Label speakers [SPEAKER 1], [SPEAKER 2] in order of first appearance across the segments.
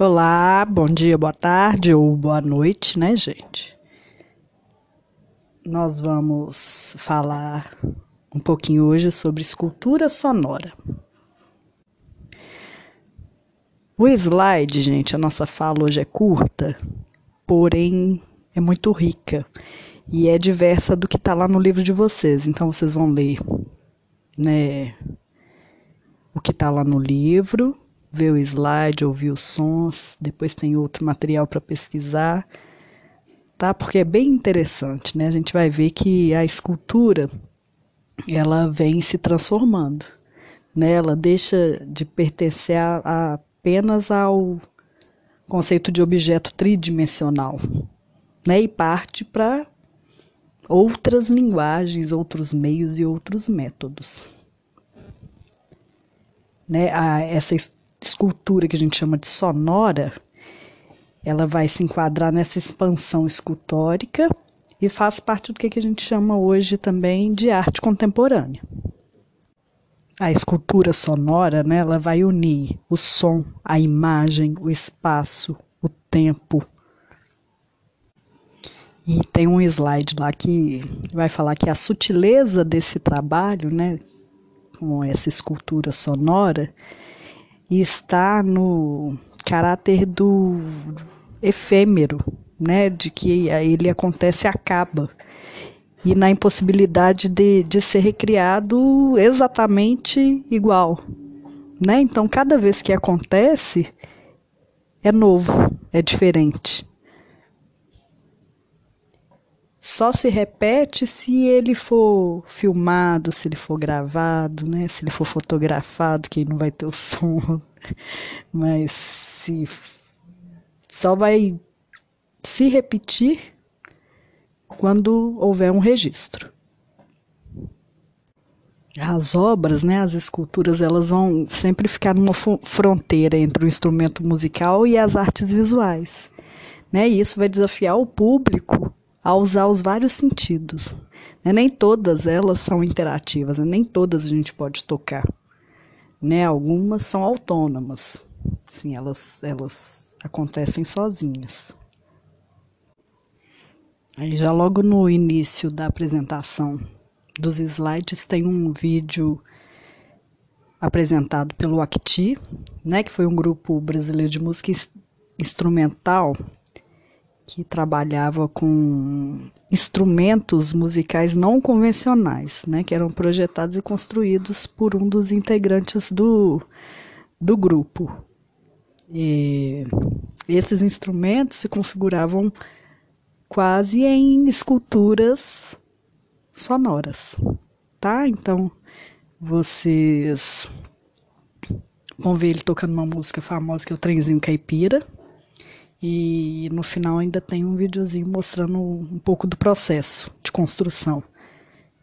[SPEAKER 1] Olá, bom dia, boa tarde ou boa noite, né, gente? Nós vamos falar um pouquinho hoje sobre escultura sonora. O slide, gente, a nossa fala hoje é curta, porém é muito rica e é diversa do que está lá no livro de vocês. Então vocês vão ler, né, o que está lá no livro ver o slide, ouvir os sons, depois tem outro material para pesquisar, tá? Porque é bem interessante, né? A gente vai ver que a escultura ela vem se transformando, né? Ela deixa de pertencer a, a apenas ao conceito de objeto tridimensional, né? E parte para outras linguagens, outros meios e outros métodos. Né, a, essa escultura que a gente chama de sonora, ela vai se enquadrar nessa expansão escultórica e faz parte do que a gente chama hoje também de arte contemporânea. A escultura sonora, né, ela vai unir o som, a imagem, o espaço, o tempo. E tem um slide lá que vai falar que a sutileza desse trabalho, né, com essa escultura sonora, e está no caráter do efêmero, né, de que ele acontece e acaba, e na impossibilidade de, de ser recriado exatamente igual. Né? Então, cada vez que acontece, é novo, é diferente. Só se repete se ele for filmado, se ele for gravado, né? Se ele for fotografado, que não vai ter o som. Mas se só vai se repetir quando houver um registro. As obras, né, as esculturas, elas vão sempre ficar numa fronteira entre o instrumento musical e as artes visuais. Né? E isso vai desafiar o público a usar os vários sentidos. Né? Nem todas elas são interativas, né? nem todas a gente pode tocar. Né? Algumas são autônomas, sim, elas, elas acontecem sozinhas. Aí já logo no início da apresentação dos slides tem um vídeo apresentado pelo Acti, né, que foi um grupo brasileiro de música instrumental que trabalhava com instrumentos musicais não convencionais, né, que eram projetados e construídos por um dos integrantes do, do grupo. E esses instrumentos se configuravam quase em esculturas sonoras, tá? Então vocês vão ver ele tocando uma música famosa que é o Trenzinho Caipira, e no final ainda tem um videozinho mostrando um pouco do processo de construção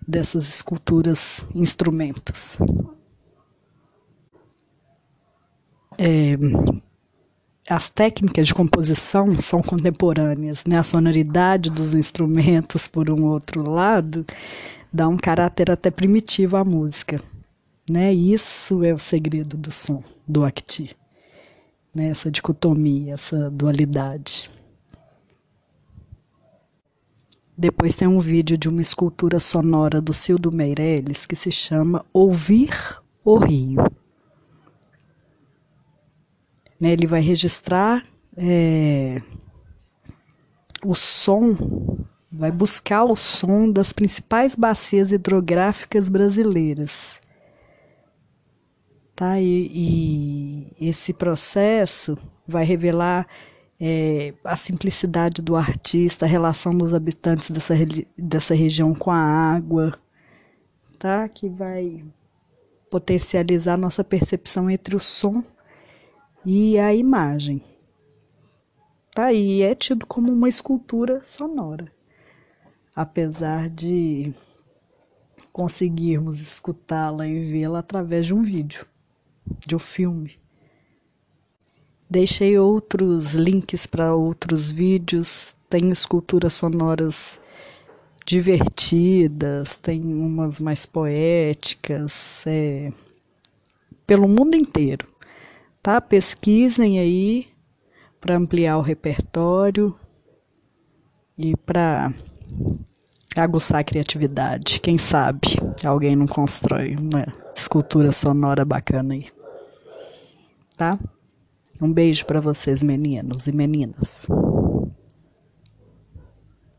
[SPEAKER 1] dessas esculturas instrumentos. É, as técnicas de composição são contemporâneas, né? A sonoridade dos instrumentos, por um outro lado, dá um caráter até primitivo à música, né? Isso é o segredo do som do Acti né, essa dicotomia, essa dualidade. Depois tem um vídeo de uma escultura sonora do Cildo Meirelles que se chama Ouvir o Rio. Né, ele vai registrar é, o som, vai buscar o som das principais bacias hidrográficas brasileiras tá? E, e esse processo vai revelar é, a simplicidade do artista, a relação dos habitantes dessa, dessa região com a água, tá? Que vai potencializar nossa percepção entre o som e a imagem. Tá? E é tido como uma escultura sonora, apesar de conseguirmos escutá-la e vê-la através de um vídeo de um filme. Deixei outros links para outros vídeos, tem esculturas sonoras divertidas, tem umas mais poéticas, é, pelo mundo inteiro, tá? Pesquisem aí para ampliar o repertório e para aguçar a criatividade. Quem sabe alguém não constrói uma escultura sonora bacana aí. Tá? Um beijo para vocês, meninos e meninas.